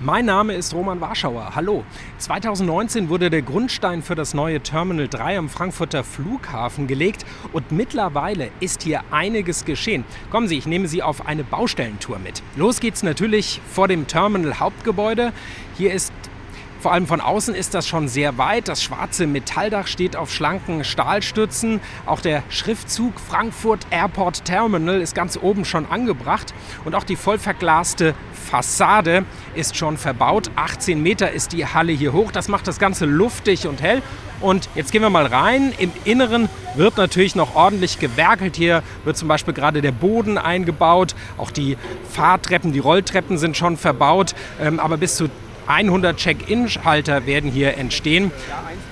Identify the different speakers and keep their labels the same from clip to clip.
Speaker 1: Mein Name ist Roman Warschauer. Hallo. 2019 wurde der Grundstein für das neue Terminal 3 am Frankfurter Flughafen gelegt und mittlerweile ist hier einiges geschehen. Kommen Sie, ich nehme Sie auf eine Baustellentour mit. Los geht's natürlich vor dem Terminal Hauptgebäude. Hier ist vor allem von außen ist das schon sehr weit. Das schwarze Metalldach steht auf schlanken Stahlstützen. Auch der Schriftzug Frankfurt Airport Terminal ist ganz oben schon angebracht. Und auch die voll verglaste Fassade ist schon verbaut. 18 Meter ist die Halle hier hoch. Das macht das Ganze luftig und hell. Und jetzt gehen wir mal rein. Im Inneren wird natürlich noch ordentlich gewerkelt. Hier wird zum Beispiel gerade der Boden eingebaut. Auch die Fahrtreppen, die Rolltreppen sind schon verbaut. Ähm, aber bis zu 100 Check-in-Schalter werden hier entstehen.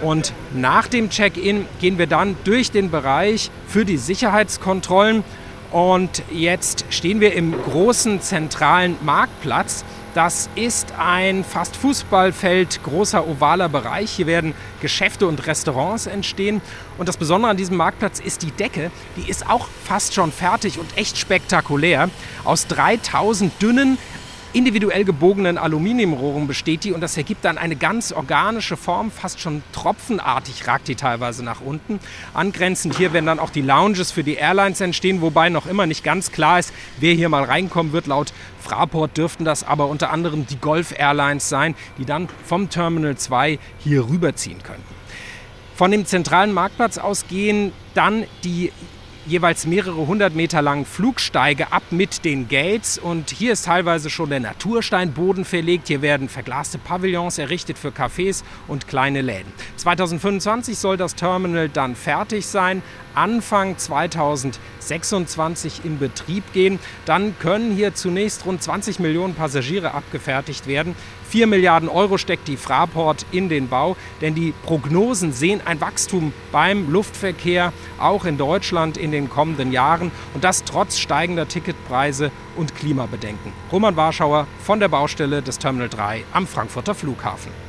Speaker 1: Und nach dem Check-in gehen wir dann durch den Bereich für die Sicherheitskontrollen. Und jetzt stehen wir im großen zentralen Marktplatz. Das ist ein fast Fußballfeld, großer ovaler Bereich. Hier werden Geschäfte und Restaurants entstehen. Und das Besondere an diesem Marktplatz ist die Decke. Die ist auch fast schon fertig und echt spektakulär. Aus 3000 dünnen, individuell gebogenen Aluminiumrohren besteht die und das ergibt dann eine ganz organische Form, fast schon tropfenartig ragt die teilweise nach unten. Angrenzend hier werden dann auch die Lounges für die Airlines entstehen, wobei noch immer nicht ganz klar ist, wer hier mal reinkommen wird. Laut Fraport dürften das aber unter anderem die Golf Airlines sein, die dann vom Terminal 2 hier rüberziehen könnten. Von dem zentralen Marktplatz aus gehen dann die jeweils mehrere hundert Meter langen Flugsteige ab mit den Gates. Und hier ist teilweise schon der Natursteinboden verlegt. Hier werden verglaste Pavillons errichtet für Cafés und kleine Läden. 2025 soll das Terminal dann fertig sein. Anfang 2026 in Betrieb gehen. Dann können hier zunächst rund 20 Millionen Passagiere abgefertigt werden. 4 Milliarden Euro steckt die Fraport in den Bau, denn die Prognosen sehen ein Wachstum beim Luftverkehr auch in Deutschland in den kommenden Jahren und das trotz steigender Ticketpreise und Klimabedenken. Roman Warschauer von der Baustelle des Terminal 3 am Frankfurter Flughafen.